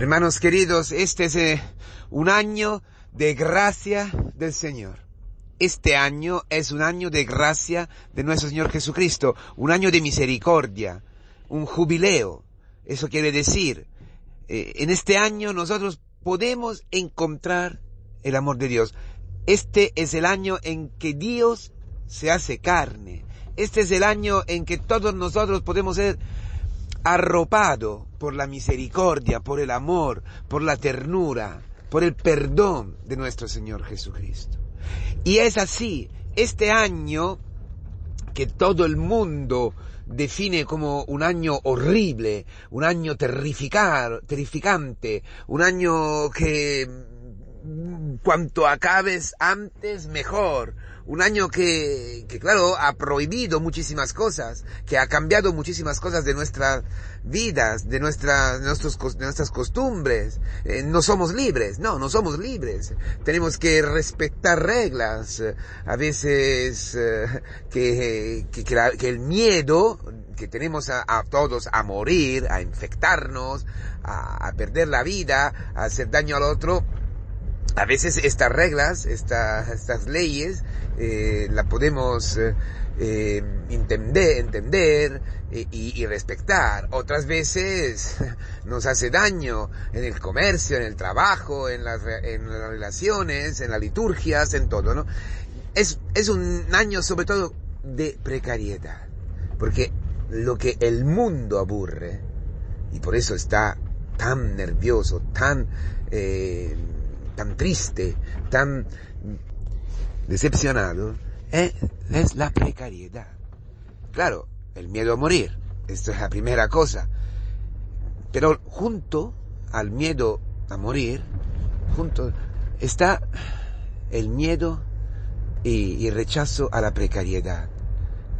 Hermanos queridos, este es eh, un año de gracia del Señor. Este año es un año de gracia de nuestro Señor Jesucristo, un año de misericordia, un jubileo. Eso quiere decir, eh, en este año nosotros podemos encontrar el amor de Dios. Este es el año en que Dios se hace carne. Este es el año en que todos nosotros podemos ser arropado por la misericordia, por el amor, por la ternura, por el perdón de nuestro Señor Jesucristo. Y es así, este año que todo el mundo define como un año horrible, un año terrificar, terrificante, un año que cuanto acabes antes mejor, un año que, que, claro, ha prohibido muchísimas cosas, que ha cambiado muchísimas cosas de nuestras vidas, de, nuestras, nuestros, de nuestras costumbres. Eh, no somos libres, no, no somos libres. Tenemos que respetar reglas. A veces eh, que, que, el miedo que tenemos a, a, todos a morir, a infectarnos, a, a perder la vida, a hacer daño al otro, a veces estas reglas, estas leyes, eh, la podemos eh, eh, entender, entender y, y, respetar. Otras veces nos hace daño en el comercio, en el trabajo, en las, en las relaciones, en las liturgias, en todo, ¿no? Es, es un año sobre todo de precariedad, porque lo que el mundo aburre, y por eso está tan nervioso, tan... Eh, tan triste, tan decepcionado, es, es la precariedad. Claro, el miedo a morir, esto es la primera cosa. Pero junto al miedo a morir, junto está el miedo y, y rechazo a la precariedad,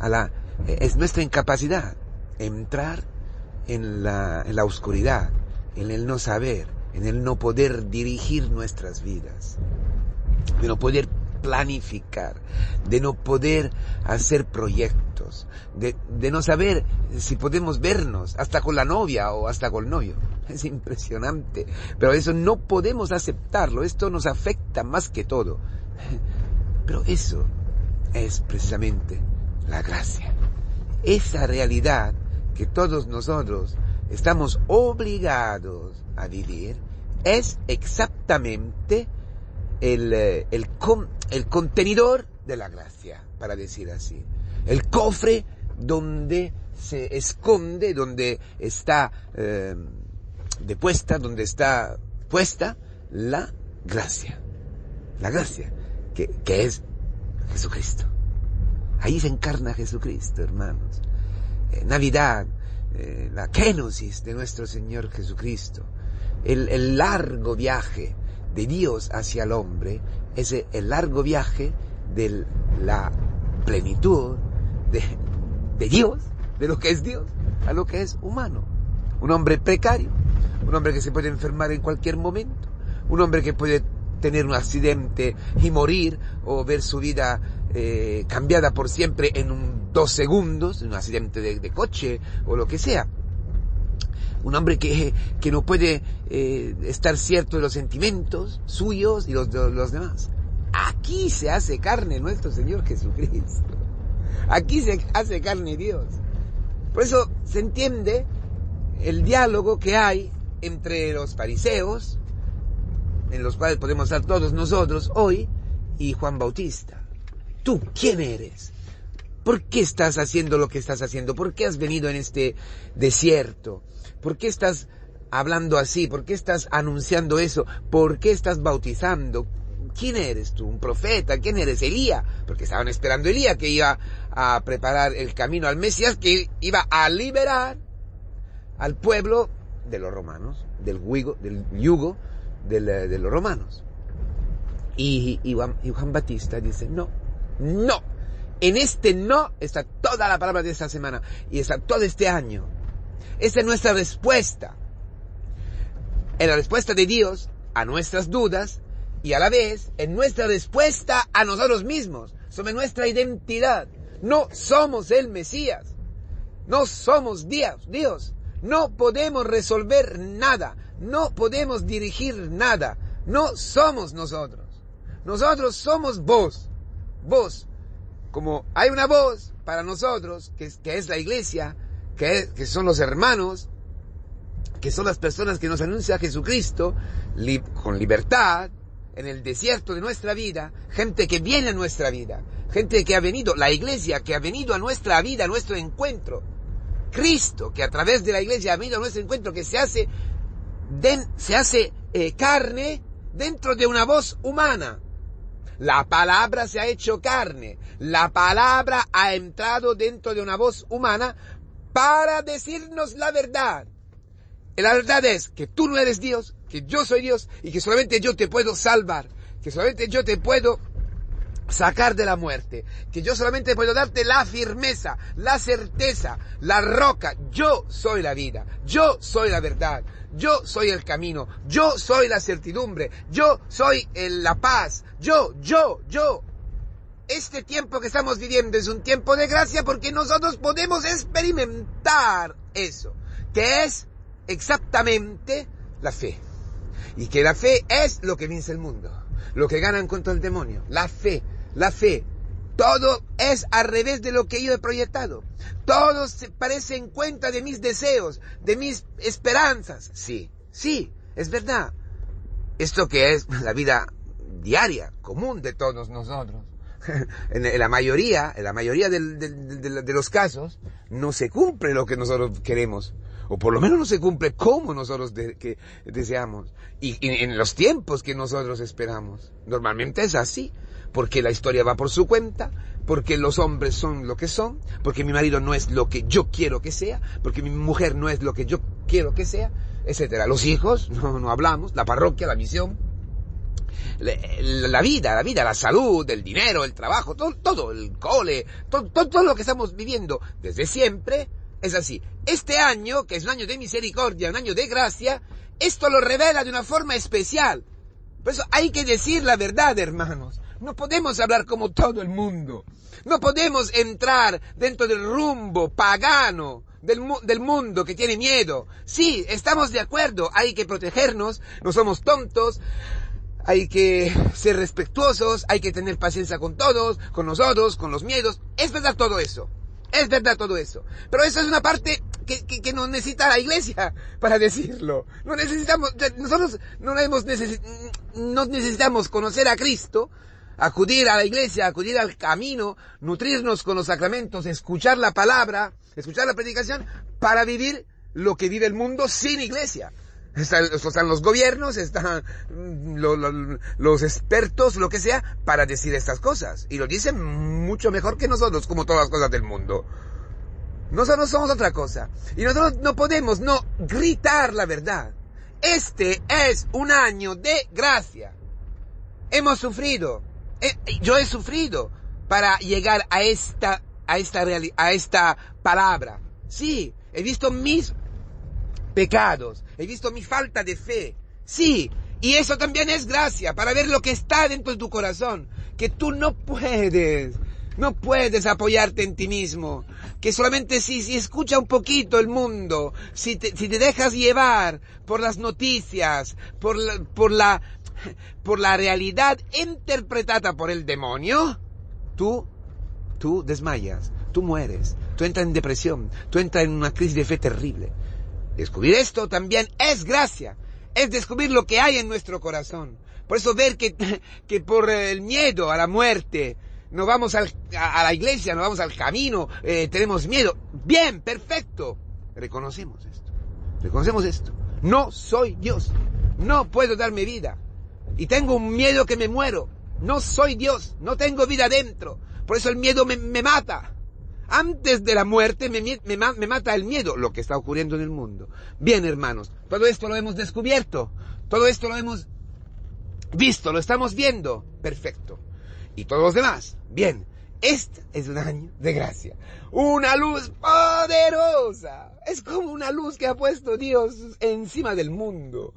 a la, es nuestra incapacidad entrar en la, en la oscuridad, en el no saber, en el no poder dirigir nuestras vidas, de no poder planificar, de no poder hacer proyectos, de, de, no saber si podemos vernos hasta con la novia o hasta con el novio. Es impresionante, pero eso no podemos aceptarlo, esto nos afecta más que todo. Pero eso es precisamente la gracia. Esa realidad que todos nosotros estamos obligados a vivir es exactamente el, eh, el, el contenedor de la gracia, para decir así. El cofre donde se esconde, donde está eh, depuesta, donde está puesta la gracia. La gracia, que, que es Jesucristo. Ahí se encarna Jesucristo, hermanos. Navidad, eh, la kenosis de nuestro Señor Jesucristo, el, largo viaje de Dios hacia el hombre, es el largo viaje de la plenitud de, Dios, de lo que es Dios, a lo que es humano. Un hombre precario, un hombre que se puede enfermar en cualquier momento, un hombre que puede tener un accidente y morir o ver su vida eh, cambiada por siempre en dos segundos, un accidente de, de coche o lo que sea. Un hombre que, que no puede eh, estar cierto de los sentimientos suyos y los de los demás. Aquí se hace carne nuestro Señor Jesucristo. Aquí se hace carne Dios. Por eso se entiende el diálogo que hay entre los fariseos, en los cuales podemos estar todos nosotros hoy, y Juan Bautista. ¿Tú quién eres? ¿Por qué estás haciendo lo que estás haciendo? ¿Por qué has venido en este desierto? ¿Por qué estás hablando así? ¿Por qué estás anunciando eso? ¿Por qué estás bautizando? ¿Quién eres tú? ¿Un profeta? ¿Quién eres? Elía. Porque estaban esperando Elía que iba a preparar el camino al Mesías, que iba a liberar al pueblo de los romanos, del, yugo, del yugo de, la, de los romanos. Y Juan Batista dice, no, no. En este no está toda la palabra de esta semana y está todo este año. Esa es nuestra respuesta. Es la respuesta de Dios a nuestras dudas y a la vez es nuestra respuesta a nosotros mismos sobre nuestra identidad. No somos el Mesías. No somos Dios. Dios. No podemos resolver nada. No podemos dirigir nada. No somos nosotros. Nosotros somos vos. Vos. Como hay una voz para nosotros, que es, la iglesia, que, son los hermanos, que son las personas que nos anuncia Jesucristo con libertad en el desierto de nuestra vida, gente que viene a nuestra vida, gente que ha venido, la iglesia que ha venido a nuestra vida, a nuestro encuentro. Cristo que a través de la iglesia ha venido a nuestro encuentro, que se hace, se hace eh, carne dentro de una voz humana. La palabra se ha hecho carne. La palabra ha entrado dentro de una voz humana para decirnos la verdad. Y la verdad es que tú no eres Dios, que yo soy Dios y que solamente yo te puedo salvar, que solamente yo te puedo sacar de la muerte, que yo solamente puedo darte la firmeza, la certeza, la roca. Yo soy la vida, yo soy la verdad, yo soy el camino, yo soy la certidumbre, yo soy la paz, yo, yo, yo. Este tiempo que estamos viviendo es un tiempo de gracia porque nosotros podemos experimentar eso, que es exactamente la fe. Y que la fe es lo que vence el mundo, lo que ganan contra el demonio, la fe, la fe. Todo es al revés de lo que yo he proyectado. Todo se parece en cuenta de mis deseos, de mis esperanzas. Sí, sí, es verdad. Esto que es la vida diaria, común de todos nosotros. en la mayoría, en la mayoría de, los casos, no se cumple lo que nosotros queremos. O por lo menos no se cumple como nosotros que deseamos. Y en los tiempos que nosotros esperamos. Normalmente es así porque la historia va por su cuenta, porque los hombres son lo que son, porque mi marido no es lo que yo quiero que sea, porque mi mujer no es lo que yo quiero que sea, etcétera. Los hijos, no, no hablamos, la parroquia, la misión, la, vida, la vida, la salud, el dinero, el trabajo, todo, todo el cole, todo, todo, todo lo que estamos viviendo desde siempre, es así. Este año, que es un año de misericordia, un año de gracia, esto lo revela de una forma especial. Por eso hay que decir la verdad, hermanos. No podemos hablar como todo el mundo. No podemos entrar dentro del rumbo pagano del, del, mundo que tiene miedo. Sí, estamos de acuerdo, hay que protegernos, no somos tontos, hay que ser respetuosos, hay que tener paciencia con todos, con nosotros, con los miedos. Es verdad todo eso. Es verdad todo eso. Pero eso es una parte que, que, que no necesita la iglesia para decirlo. No necesitamos, nosotros no, hemos no necesitamos conocer a Cristo acudir a la iglesia, acudir al camino, nutrirnos con los sacramentos, escuchar la palabra, escuchar la predicación, para vivir lo que vive el mundo sin iglesia. Están, los gobiernos, están los expertos, lo que sea, para decir estas cosas. Y lo dicen mucho mejor que nosotros, como todas las cosas del mundo. Nosotros somos otra cosa. Y nosotros no podemos no gritar la verdad. Este es un año de gracia. Hemos sufrido, yo he sufrido para llegar a esta, a esta a esta palabra. Sí, he visto mis pecados, he visto mi falta de fe. Sí, y eso también es gracia para ver lo que está dentro de tu corazón, que tú no puedes, no puedes apoyarte en ti mismo, que solamente si, si escucha un poquito el mundo, si te, si te dejas llevar por las noticias, por por la, por la realidad interpretada por el demonio, tú, tú desmayas, tú mueres, tú entras en depresión, tú entras en una crisis de fe terrible. Descubrir esto también es gracia, es descubrir lo que hay en nuestro corazón. Por eso ver que, que por el miedo a la muerte, no vamos a, la iglesia, no vamos al camino, eh, tenemos miedo. Bien, perfecto. Reconocemos esto. Reconocemos esto. No soy Dios. No puedo darme vida y tengo un miedo que me muero. No soy Dios, no tengo vida dentro. Por eso el miedo me, mata. Antes de la muerte me, me, mata el miedo, lo que está ocurriendo en el mundo. Bien, hermanos, todo esto lo hemos descubierto, todo esto lo hemos visto, lo estamos viendo. Perfecto. Y todos los demás, bien. Este es un año de gracia. Una luz poderosa. Es como una luz que ha puesto Dios encima del mundo.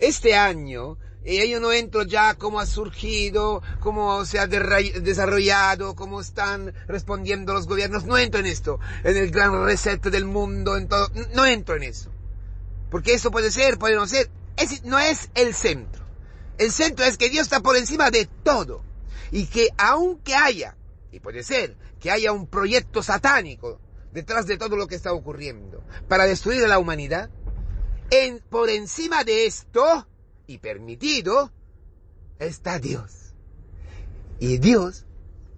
Este año y yo no entro ya cómo ha surgido, cómo se ha desarrollado, cómo están respondiendo los gobiernos. No entro en esto, en el gran reset del mundo, en todo. No entro en eso. Porque eso puede ser, puede no ser. no es el centro. El centro es que Dios está por encima de todo. Y que aunque haya, y puede ser, que haya un proyecto satánico detrás de todo lo que está ocurriendo para destruir a la humanidad, por encima de esto, y permitido, está Dios. Y Dios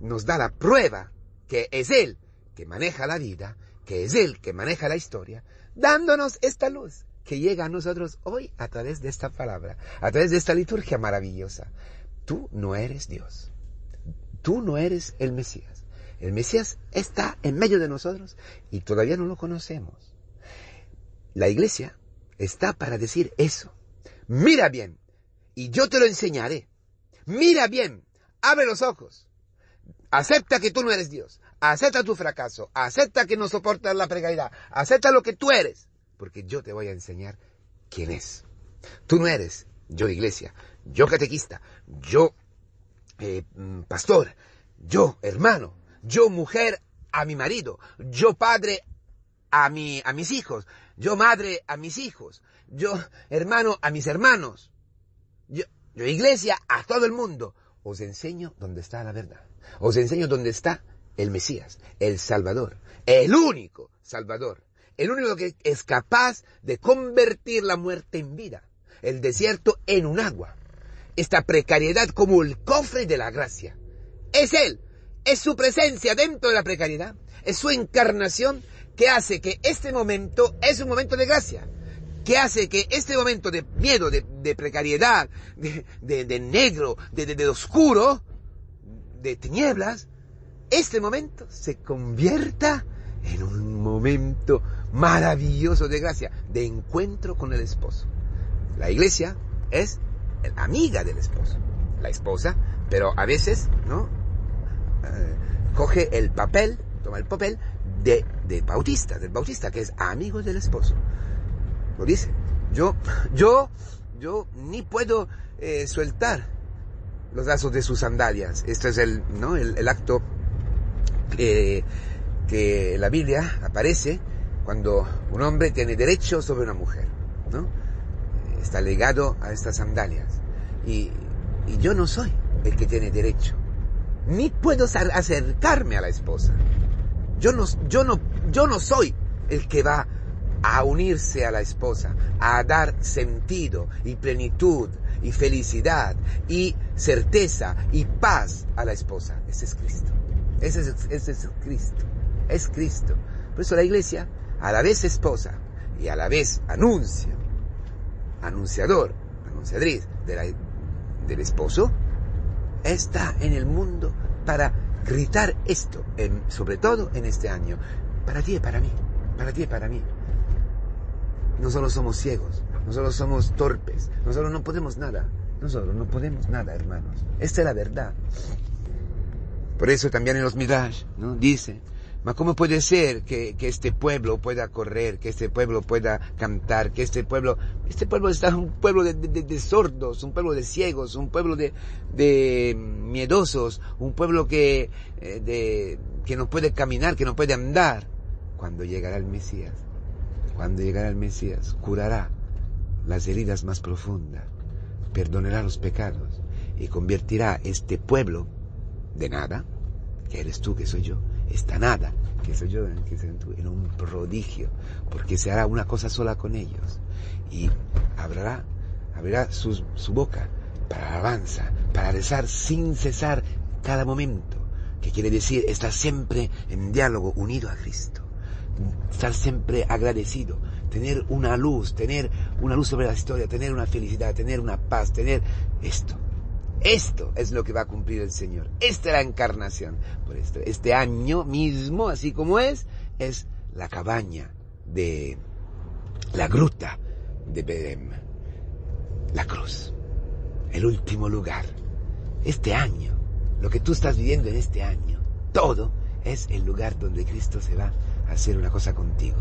nos da la prueba que es Él que maneja la vida, que es Él que maneja la historia, dándonos esta luz que llega a nosotros hoy a través de esta palabra, a través de esta liturgia maravillosa. Tú no eres Dios. Tú no eres el Mesías. El Mesías está en medio de nosotros y todavía no lo conocemos. La iglesia está para decir eso mira bien, y yo te lo enseñaré. Mira bien, abre los ojos. Acepta que tú no eres Dios. Acepta tu fracaso. Acepta que no soportas la precariedad. Acepta lo que tú eres. Porque yo te voy a enseñar quién es. Tú no eres yo iglesia, yo catequista, yo eh, mm, pastor, yo hermano, yo mujer a mi marido, yo padre a, mi, a mis hijos, yo madre a mis hijos, yo hermano a mis hermanos, yo, yo iglesia a todo el mundo. Os enseño dónde está la verdad. Os enseño dónde está el Mesías, el Salvador, el único Salvador, el único que es capaz de convertir la muerte en vida, el desierto en un agua, esta precariedad como el cofre de la gracia. Es Él, es su presencia dentro de la precariedad, es su encarnación que hace que este momento es un momento de gracia, que hace que este momento de miedo, de, precariedad, de, negro, de, oscuro, de tinieblas, este momento se convierta en un momento maravilloso de gracia, de encuentro con el esposo. La iglesia es amiga del esposo, la esposa, pero a veces, ¿no? Eh, coge el papel, toma el papel de, de Bautista, del Bautista, que es amigo del esposo. Lo dice. Yo, yo, yo ni puedo eh, los lazos de sus sandalias. Esto es el, ¿no? el, acto que, que la Biblia aparece cuando un hombre tiene derecho sobre una mujer, ¿no? Está ligado a estas sandalias. Y, y yo no soy el que tiene derecho. Ni puedo acercarme a la esposa. Yo no, yo no, yo no soy el que va a unirse a la esposa, a dar sentido y plenitud y felicidad y certeza y paz a la esposa. Ese es Cristo. Ese es, ese es Cristo. Es Cristo. Por eso la iglesia, a la vez esposa y a la vez anuncio, anunciador, anunciadriz del esposo, está en el mundo para gritar esto, sobre todo en este año, para ti y para mí, para ti y para mí. Nosotros somos ciegos, nosotros somos torpes, nosotros no podemos nada, nosotros no podemos nada, hermanos. Esta es la verdad. Por eso también en los Midrash, ¿no? Dice, ¿cómo puede ser que, este pueblo pueda correr, que este pueblo pueda cantar, que este pueblo, este pueblo está un pueblo de, sordos, un pueblo de ciegos, un pueblo de, miedosos, un pueblo que, eh, que no puede caminar, que no puede andar? Cuando llegará el Mesías, cuando llegará el Mesías, curará las heridas más profundas, perdonará los pecados y convertirá este pueblo de nada, que eres tú, que soy yo, esta nada, que soy yo, que soy tú, en un prodigio, porque se hará una cosa sola con ellos y abrirá, abrirá su, su boca para alabanza, para rezar sin cesar cada momento, que quiere decir estar siempre en diálogo unido a Cristo, estar siempre agradecido, tener una luz, tener una luz sobre la historia, tener una felicidad, tener una paz, tener esto. Esto es lo que va a cumplir el Señor. Esta es la encarnación. Por esto, este año mismo, así como es, es la cabaña de la gruta de Bedem. La cruz. El último lugar. Este año, lo que tú estás viviendo en este año, todo es el lugar donde Cristo se va hacer una cosa contigo.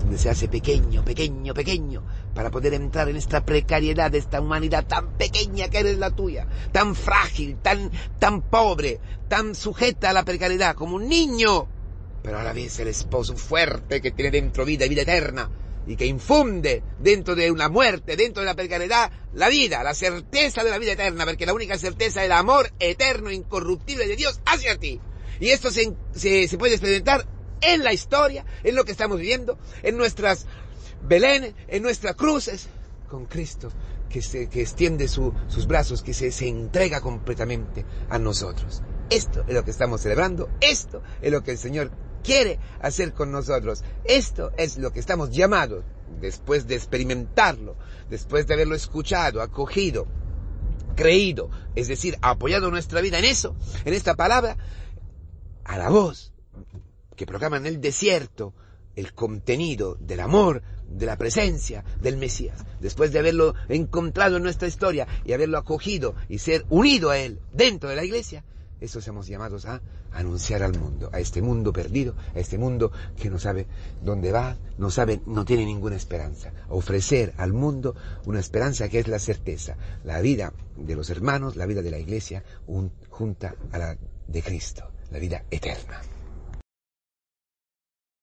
Donde se hace pequeño, pequeño, pequeño, para poder entrar en esta precariedad esta humanidad tan pequeña que eres la tuya, tan frágil, tan, tan pobre, tan sujeta a la precariedad como un niño, pero a la vez el esposo fuerte que tiene dentro vida y vida eterna y que infunde dentro de una muerte, dentro de la precariedad, la vida, la certeza de la vida eterna, porque la única certeza es el amor eterno, incorruptible de Dios hacia ti. Y esto se, se, puede experimentar en la historia, en lo que estamos viviendo, en nuestras Belén, en nuestras cruces, con Cristo, que, se, que extiende sus brazos, que se, se entrega completamente a nosotros. Esto es lo que estamos celebrando, esto es lo que el Señor quiere hacer con nosotros. Esto es lo que estamos llamados, después de experimentarlo, después de haberlo escuchado, acogido, creído, es decir, apoyado nuestra vida en eso, en esta palabra, a la voz que proclama en el desierto el contenido del amor, de la presencia del Mesías, después de haberlo encontrado en nuestra historia y haberlo acogido y ser unido a Él dentro de la iglesia, eso somos llamados a anunciar al mundo, a este mundo perdido, a este mundo que no sabe dónde va, no sabe, no tiene ninguna esperanza. Ofrecer al mundo una esperanza que es la certeza, la vida de los hermanos, la vida de la iglesia, junta a la de Cristo, la vida eterna.